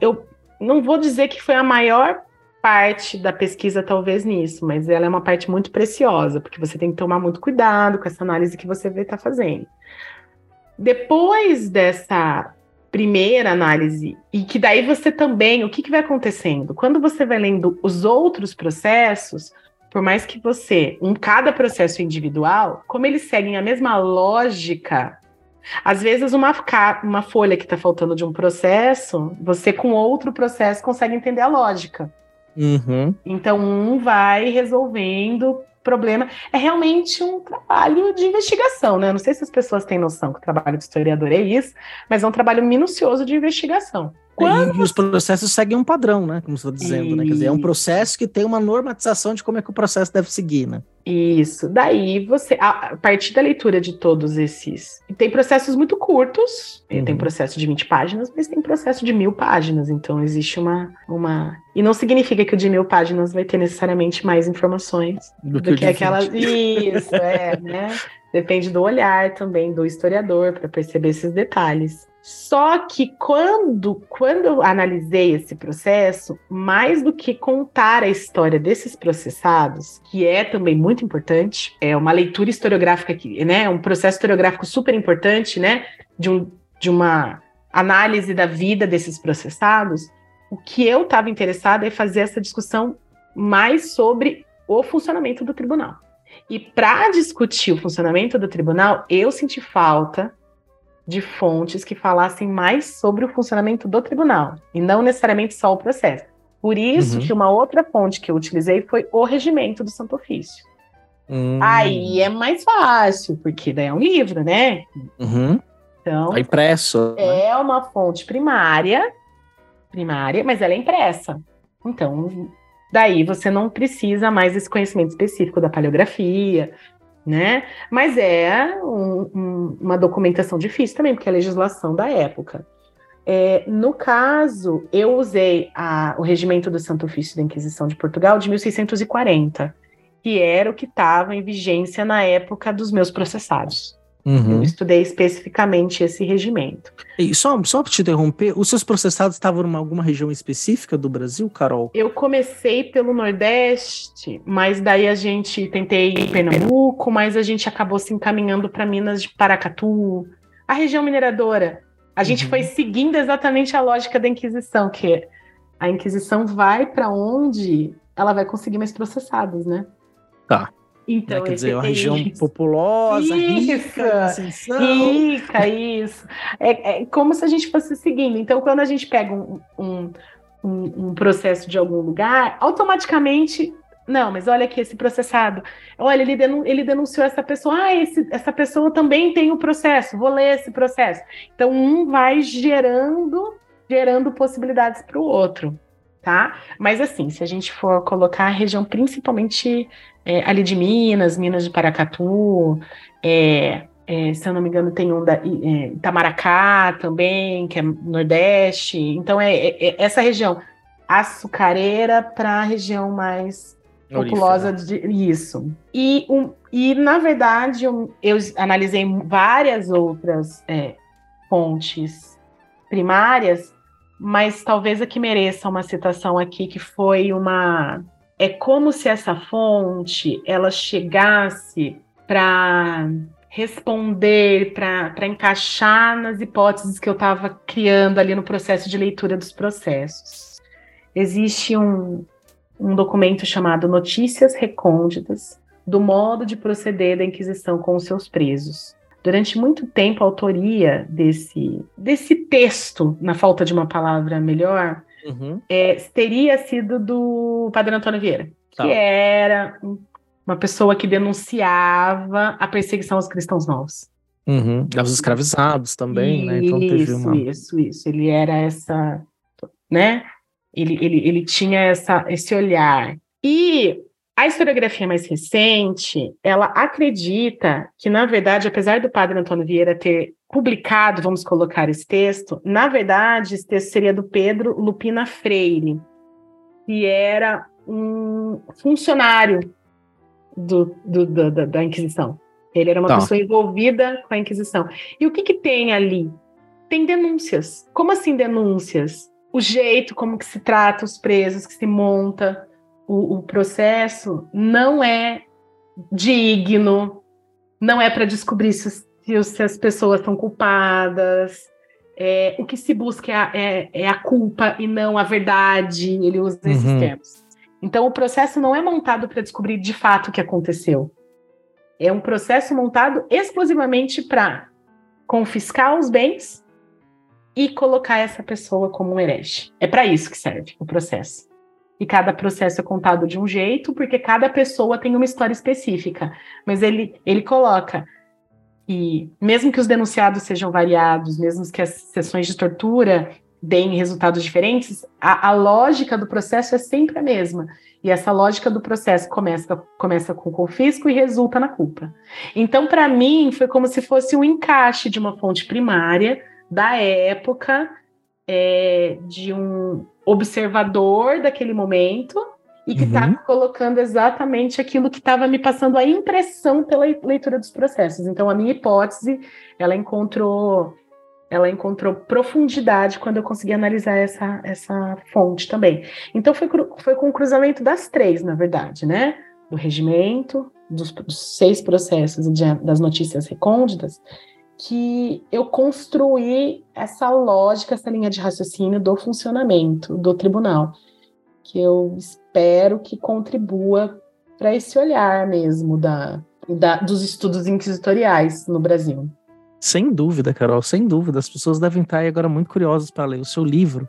eu não vou dizer que foi a maior parte da pesquisa talvez nisso, mas ela é uma parte muito preciosa, porque você tem que tomar muito cuidado com essa análise que você está fazendo. Depois dessa primeira análise, e que daí você também, o que, que vai acontecendo? Quando você vai lendo os outros processos, por mais que você, em cada processo individual, como eles seguem a mesma lógica, às vezes uma, uma folha que está faltando de um processo, você com outro processo consegue entender a lógica. Uhum. Então, um vai resolvendo problema. É realmente um trabalho de investigação, né? Não sei se as pessoas têm noção que o trabalho de historiador é isso, mas é um trabalho minucioso de investigação. Quando... E os processos seguem um padrão, né? Como você está dizendo, né? Quer dizer, é um processo que tem uma normatização de como é que o processo deve seguir, né? Isso. Daí você, a partir da leitura de todos esses. Tem processos muito curtos, uhum. tem processo de 20 páginas, mas tem processo de mil páginas. Então existe uma. uma... E não significa que o de mil páginas vai ter necessariamente mais informações do, do que, que aquela. Isso, é, né? Depende do olhar também do historiador para perceber esses detalhes. Só que quando, quando eu analisei esse processo, mais do que contar a história desses processados, que é também muito importante, é uma leitura historiográfica aqui, né? Um processo historiográfico super importante, né? De, um, de uma análise da vida desses processados. O que eu estava interessada é fazer essa discussão mais sobre o funcionamento do tribunal. E para discutir o funcionamento do tribunal, eu senti falta de fontes que falassem mais sobre o funcionamento do tribunal e não necessariamente só o processo. Por isso uhum. que uma outra fonte que eu utilizei foi o regimento do Santo Ofício. Hum. Aí é mais fácil, porque daí é um livro, né? Uhum. Então, é impresso. Né? É uma fonte primária, primária, mas ela é impressa. Então, daí você não precisa mais desse conhecimento específico da paleografia, né? Mas é um, um, uma documentação difícil também, porque é a legislação da época. É, no caso, eu usei a, o regimento do Santo Ofício da Inquisição de Portugal de 1640, que era o que estava em vigência na época dos meus processados. Uhum. Eu estudei especificamente esse regimento. E só, só para te interromper, os seus processados estavam em alguma região específica do Brasil, Carol? Eu comecei pelo Nordeste, mas daí a gente tentei em Pernambuco, mas a gente acabou se encaminhando para Minas de Paracatu, a região mineradora. A gente uhum. foi seguindo exatamente a lógica da Inquisição, que a Inquisição vai para onde ela vai conseguir mais processados, né? Tá. Então, né? Quer dizer, uma região isso. populosa, isso, rica, ascensão. rica, isso. É, é, como se a gente fosse seguindo. Então, quando a gente pega um, um, um, um processo de algum lugar, automaticamente não, mas olha aqui esse processado. Olha, ele, denun ele denunciou essa pessoa. Ah, esse, essa pessoa também tem o um processo. Vou ler esse processo. Então, um vai gerando, gerando possibilidades para o outro, tá? Mas assim, se a gente for colocar a região principalmente é, ali de Minas, Minas de Paracatu, é, é, se eu não me engano, tem um da é, Itamaracá também, que é Nordeste. Então, é, é, é essa região açucareira para a região mais populosa de isso. E, um, e na verdade, eu, eu analisei várias outras fontes primárias, mas talvez a que mereça uma citação aqui, que foi uma é como se essa fonte ela chegasse para responder, para encaixar nas hipóteses que eu estava criando ali no processo de leitura dos processos. Existe um, um documento chamado Notícias Recônditas do modo de proceder da Inquisição com os seus presos. Durante muito tempo, a autoria desse, desse texto, na falta de uma palavra melhor, uhum. é, teria sido do Padre Antônio Vieira, tá. que era uma pessoa que denunciava a perseguição aos cristãos novos. Uhum. Aos escravizados também, isso, né? Então teve uma... Isso, isso. Ele era essa, né? Ele, ele, ele tinha essa, esse olhar. E a historiografia mais recente, ela acredita que, na verdade, apesar do padre Antônio Vieira ter publicado, vamos colocar esse texto, na verdade, esse texto seria do Pedro Lupina Freire, que era um funcionário do, do, do da, da, Inquisição. Ele era uma tá. pessoa envolvida com a Inquisição. E o que, que tem ali? Tem denúncias. Como assim denúncias? O jeito como que se trata os presos, que se monta o, o processo, não é digno, não é para descobrir se se as pessoas são culpadas. É, o que se busca é a, é, é a, culpa e não a verdade. Ele usa esses uhum. termos. Então, o processo não é montado para descobrir de fato o que aconteceu. É um processo montado exclusivamente para confiscar os bens e colocar essa pessoa como um herege. É para isso que serve o processo. E cada processo é contado de um jeito, porque cada pessoa tem uma história específica. Mas ele, ele coloca e mesmo que os denunciados sejam variados, mesmo que as sessões de tortura deem resultados diferentes, a, a, lógica do processo é sempre a mesma. E essa lógica do processo começa, começa com o confisco e resulta na culpa. Então, para mim, foi como se fosse um encaixe de uma fonte primária da época, é, de um observador daquele momento, e que está uhum. colocando exatamente aquilo que estava me passando a impressão pela leitura dos processos. Então, a minha hipótese, ela encontrou ela encontrou profundidade quando eu consegui analisar essa, essa fonte também. Então, foi, foi com o cruzamento das três, na verdade, né? Do regimento, dos, dos seis processos e das notícias recônditas, que eu construí essa lógica, essa linha de raciocínio do funcionamento do tribunal que eu espero que contribua para esse olhar mesmo da, da, dos estudos inquisitoriais no Brasil. Sem dúvida, Carol, sem dúvida. As pessoas devem estar agora muito curiosas para ler o seu livro.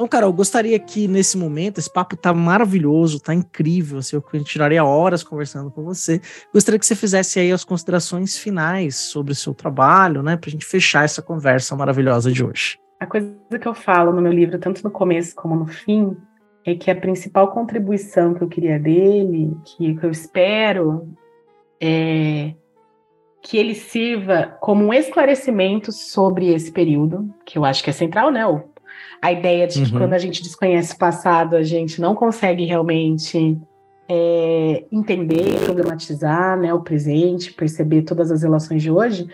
Então, Carol, gostaria que nesse momento, esse papo tá maravilhoso, tá incrível, assim, eu tiraria horas conversando com você. Gostaria que você fizesse aí as considerações finais sobre o seu trabalho, né, pra gente fechar essa conversa maravilhosa de hoje. A coisa que eu falo no meu livro, tanto no começo como no fim, é que a principal contribuição que eu queria dele, que, que eu espero, é que ele sirva como um esclarecimento sobre esse período, que eu acho que é central, né? A ideia de que uhum. quando a gente desconhece o passado, a gente não consegue realmente é, entender, problematizar né, o presente, perceber todas as relações de hoje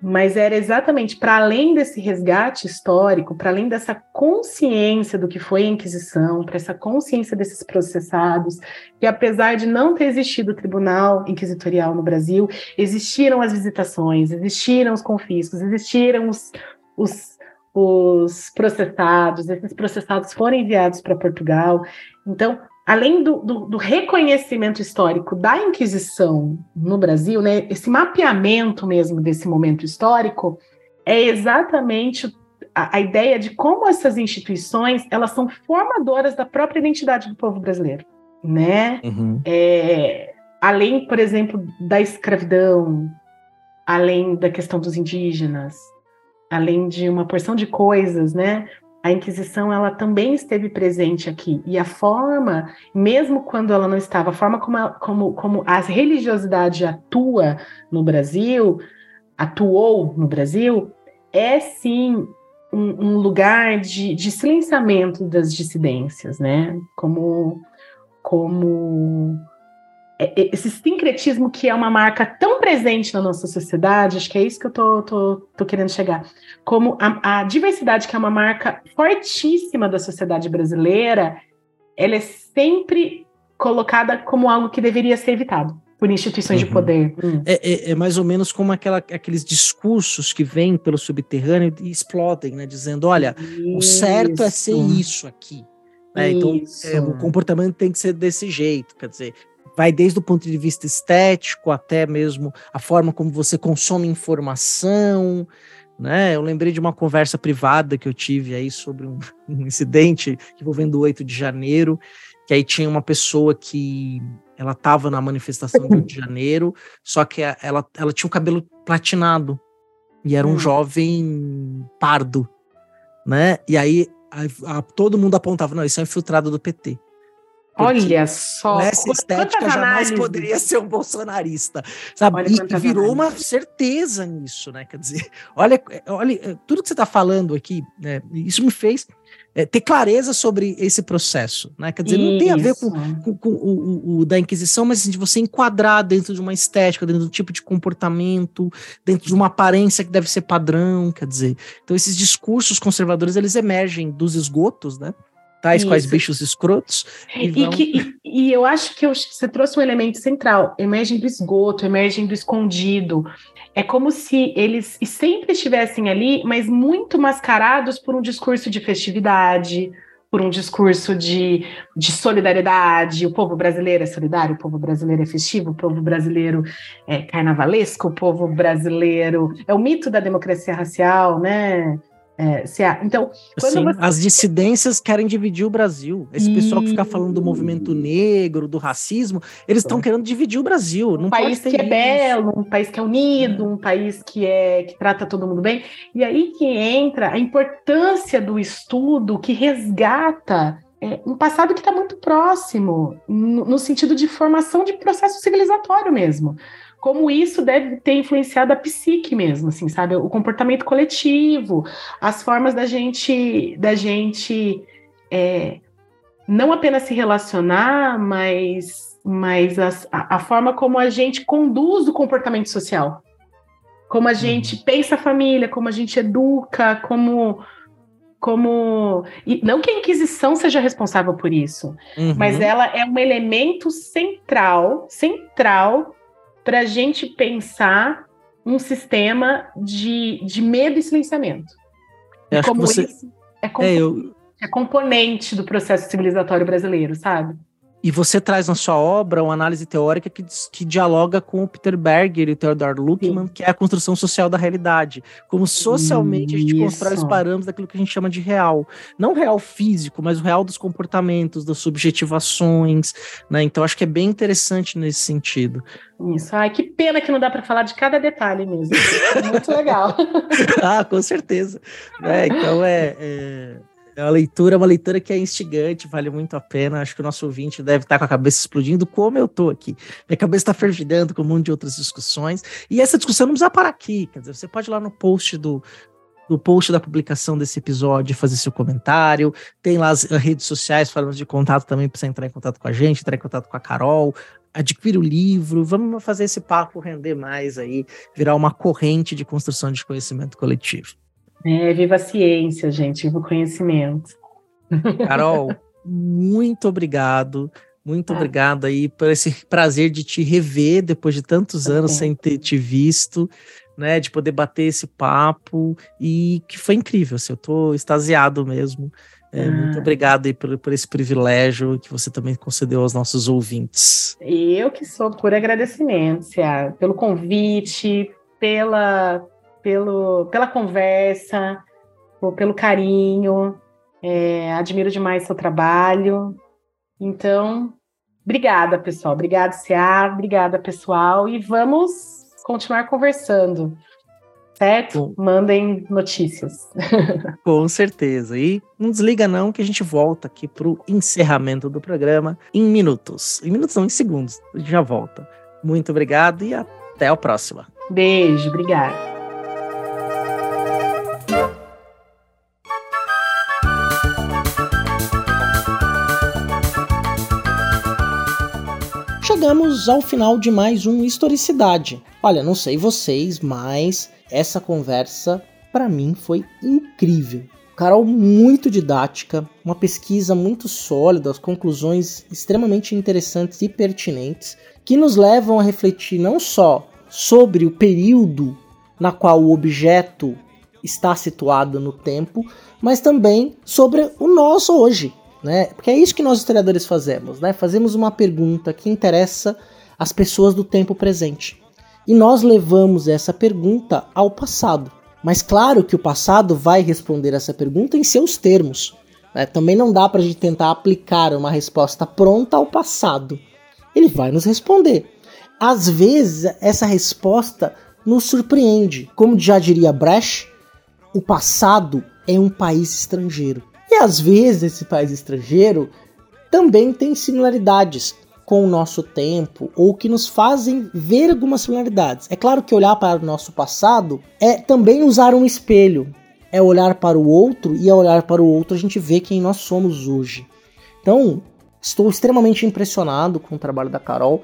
mas era exatamente para além desse resgate histórico, para além dessa consciência do que foi a Inquisição, para essa consciência desses processados, que apesar de não ter existido o tribunal inquisitorial no Brasil, existiram as visitações, existiram os confiscos, existiram os, os, os processados, esses processados foram enviados para Portugal. Então, além do, do, do, reconhecimento histórico da Inquisição no Brasil, né, esse mapeamento mesmo desse momento histórico, é exatamente a, a, ideia de como essas instituições elas são formadoras da própria identidade do povo brasileiro, né? Uhum. É, além, por exemplo, da escravidão, além da questão dos indígenas, além de uma porção de coisas, né? a Inquisição ela também esteve presente aqui e a forma, mesmo quando ela não estava, a forma como a, como, como a religiosidade atua no Brasil, atuou no Brasil, é sim um, um lugar de, de silenciamento das dissidências, né? Como como esse sincretismo que é uma marca tão presente na nossa sociedade, acho que é isso que eu tô, tô, tô querendo chegar, como a, a, diversidade que é uma marca fortíssima da sociedade brasileira, ela é sempre colocada como algo que deveria ser evitado por instituições uhum. de poder. Hum. É, é, é, mais ou menos como aquela, aqueles discursos que vêm pelo subterrâneo e explodem, né? Dizendo, olha, isso. o certo é ser isso aqui. Né? Então, é, o comportamento tem que ser desse jeito. Quer dizer, vai desde o ponto de vista estético até mesmo a forma como você consome informação, né? Eu lembrei de uma conversa privada que eu tive aí sobre um, um incidente envolvendo o 8 de janeiro, que aí tinha uma pessoa que ela estava na manifestação do 8 de janeiro, só que ela, ela tinha o cabelo platinado e era um hum. jovem pardo, né? E aí a, a, todo mundo apontava, não, isso é infiltrado do PT. Olha só. Essa estética jamais poderia ser um bolsonarista, sabe? Olha e virou uma certeza nisso, né? Quer dizer, olha, olha tudo que você está falando aqui, né? Isso me fez é, ter clareza sobre esse processo, né? Quer dizer, isso. não tem a ver com, com, com o, o, o, da Inquisição, mas assim, de você enquadrar dentro de uma estética, dentro do tipo de comportamento, dentro de uma aparência que deve ser padrão, quer dizer. Então, esses discursos conservadores, eles emergem dos esgotos, né? Tais Isso. quais bichos escrotos. E, vão... que, e, e, eu acho que você trouxe um elemento central: emergem do esgoto, emergem do escondido. É como se eles sempre estivessem ali, mas muito mascarados por um discurso de festividade, por um discurso de, de solidariedade. O povo brasileiro é solidário, o povo brasileiro é festivo, o povo brasileiro é carnavalesco, o povo brasileiro é o mito da democracia racial, né? É, então, Sim, você... as dissidências querem dividir o Brasil. Esse e... pessoal que fica falando do movimento negro, do racismo, eles estão querendo dividir o Brasil. Um país que é isso. é belo, um país que é unido, um país que é que trata todo mundo bem. E aí que entra a importância do estudo que resgata é, um passado que está muito próximo, no, no sentido de formação de processo civilizatório mesmo como isso deve ter influenciado a psique mesmo, assim, sabe? O comportamento coletivo, as formas da gente, da gente é, não apenas se relacionar, mas, mas a, a, forma como a gente conduz o comportamento social. Como a gente uhum. pensa a família, como a gente educa, como como e não que a Inquisição seja responsável por isso, uhum. mas ela é um elemento central, central para a gente pensar um sistema de, de medo e silenciamento. Eu acho como que você... é, é, eu... é componente do processo civilizatório brasileiro, sabe? E você traz na sua obra uma análise teórica que, que dialoga com o Peter Berger e o Theodor Luckmann, Sim. que é a construção social da realidade. Como socialmente a gente constrói os parâmetros daquilo que a gente chama de real. Não real físico, mas o real dos comportamentos, das subjetivações. Né? Então acho que é bem interessante nesse sentido. Isso. Ai, que pena que não dá para falar de cada detalhe mesmo. É muito legal. ah, com certeza. É, então é... é é uma leitura, uma leitura que é instigante, vale muito a pena. Acho que o nosso ouvinte deve estar com a cabeça explodindo, como eu tô aqui. Minha cabeça está fervilhando com um monte de outras discussões. E essa discussão não precisa parar aqui. Quer dizer, você pode ir lá no post do, no post da publicação desse episódio fazer seu comentário. Tem lá as redes sociais, formas de contato também para você entrar em contato com a gente, entrar em contato com a Carol, adquire o livro. Vamos fazer esse papo render mais aí, virar uma corrente de construção de conhecimento coletivo. É, viva a ciência, gente, viva o conhecimento. Carol, muito obrigado. Muito ah. obrigado aí por esse prazer de te rever depois de tantos anos sem ter te visto, né? De poder bater esse papo e que foi incrível. Assim, eu tô extasiado mesmo. É, ah. Muito obrigado aí por, por esse privilégio que você também concedeu aos nossos ouvintes. Eu que sou por agradecimento, Cia, pelo convite, pela pelo, pela conversa, pelo carinho. É, admiro demais seu trabalho. Então, obrigada, pessoal. Obrigada, CA. Obrigada, pessoal. E vamos continuar conversando. Certo? Mandem notícias. Com certeza. E não desliga não que a gente volta aqui para o encerramento do programa em minutos. Em minutos não, em segundos. A gente já volta. Muito obrigado e até a próxima. Beijo, obrigada. Chegamos ao final de mais um Historicidade. Olha, não sei vocês, mas essa conversa para mim foi incrível. Carol muito didática, uma pesquisa muito sólida, as conclusões extremamente interessantes e pertinentes, que nos levam a refletir não só sobre o período na qual o objeto está situado no tempo, mas também sobre o nosso hoje, né? Porque é isso que nós historiadores fazemos, né? Fazemos uma pergunta que interessa às pessoas do tempo presente. E nós levamos essa pergunta ao passado. Mas claro que o passado vai responder essa pergunta em seus termos. Né? Também não dá para a gente tentar aplicar uma resposta pronta ao passado. Ele vai nos responder. Às vezes, essa resposta nos surpreende. Como já diria Brecht, o passado é um país estrangeiro. E às vezes esse país estrangeiro também tem similaridades com o nosso tempo ou que nos fazem ver algumas similaridades. É claro que olhar para o nosso passado é também usar um espelho, é olhar para o outro e ao olhar para o outro a gente vê quem nós somos hoje. Então, estou extremamente impressionado com o trabalho da Carol.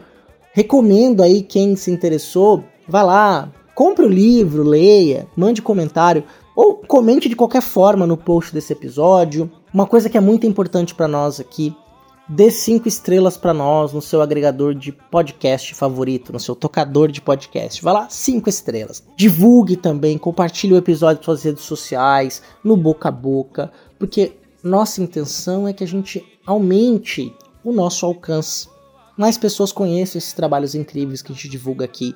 Recomendo aí quem se interessou, vá lá, compre o livro, leia, mande comentário. Ou comente de qualquer forma no post desse episódio. Uma coisa que é muito importante para nós aqui, dê cinco estrelas para nós no seu agregador de podcast favorito, no seu tocador de podcast. Vai lá, cinco estrelas. Divulgue também, compartilhe o episódio nas suas redes sociais, no boca a boca, porque nossa intenção é que a gente aumente o nosso alcance. Mais pessoas conheçam esses trabalhos incríveis que a gente divulga aqui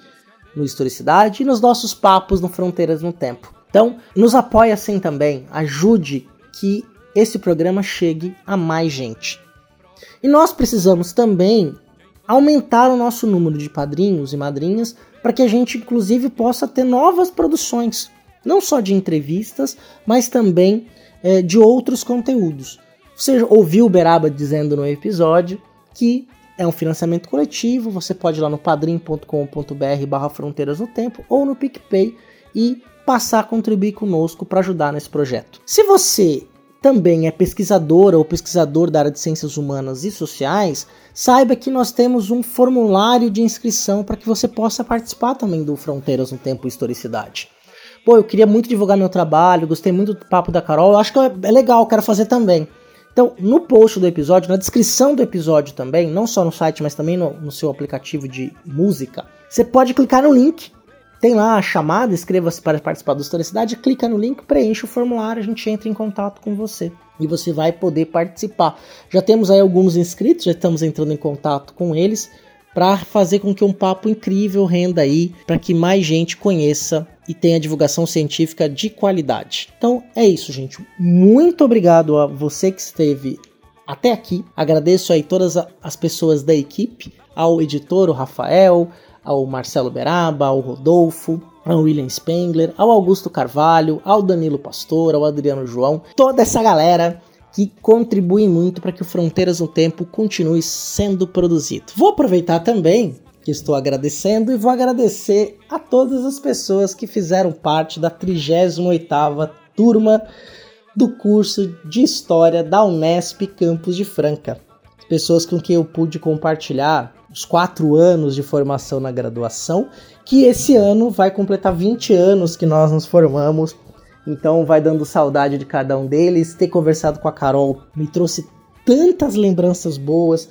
no Historicidade e nos nossos papos no Fronteiras no Tempo. Então, nos apoie assim também, ajude que esse programa chegue a mais gente. E nós precisamos também aumentar o nosso número de padrinhos e madrinhas para que a gente, inclusive, possa ter novas produções, não só de entrevistas, mas também é, de outros conteúdos. Você ouviu o Beraba dizendo no episódio que é um financiamento coletivo, você pode ir lá no padrim.com.br barra fronteiras no tempo ou no PicPay e passar a contribuir conosco para ajudar nesse projeto. Se você também é pesquisadora ou pesquisador da área de ciências humanas e sociais, saiba que nós temos um formulário de inscrição para que você possa participar também do Fronteiras no Tempo e Historicidade. pô, eu queria muito divulgar meu trabalho, gostei muito do papo da Carol, eu acho que é legal, quero fazer também. Então, no post do episódio, na descrição do episódio também, não só no site, mas também no, no seu aplicativo de música, você pode clicar no link. Tem lá a chamada, inscreva-se para participar do Historicidade, clica no link, preenche o formulário, a gente entra em contato com você e você vai poder participar. Já temos aí alguns inscritos, já estamos entrando em contato com eles para fazer com que um papo incrível renda aí, para que mais gente conheça e tenha divulgação científica de qualidade. Então é isso, gente. Muito obrigado a você que esteve até aqui. Agradeço aí todas as pessoas da equipe, ao editor, o Rafael, ao Marcelo Beraba, ao Rodolfo, ao William Spengler, ao Augusto Carvalho, ao Danilo Pastor, ao Adriano João, toda essa galera que contribuem muito para que o Fronteiras no Tempo continue sendo produzido. Vou aproveitar também que estou agradecendo e vou agradecer a todas as pessoas que fizeram parte da 38ª turma do curso de História da Unesp Campus de Franca. Pessoas com quem eu pude compartilhar os quatro anos de formação na graduação, que esse ano vai completar 20 anos que nós nos formamos então vai dando saudade de cada um deles. Ter conversado com a Carol me trouxe tantas lembranças boas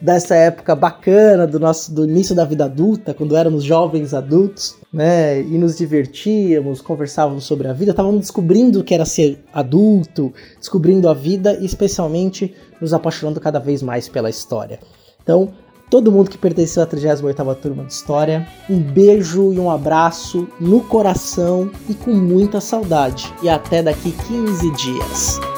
dessa época bacana do nosso do início da vida adulta, quando éramos jovens adultos, né? E nos divertíamos, conversávamos sobre a vida, estávamos descobrindo o que era ser adulto, descobrindo a vida e especialmente nos apaixonando cada vez mais pela história. Então, todo mundo que pertenceu à 38ª turma de História. Um beijo e um abraço no coração e com muita saudade. E até daqui 15 dias.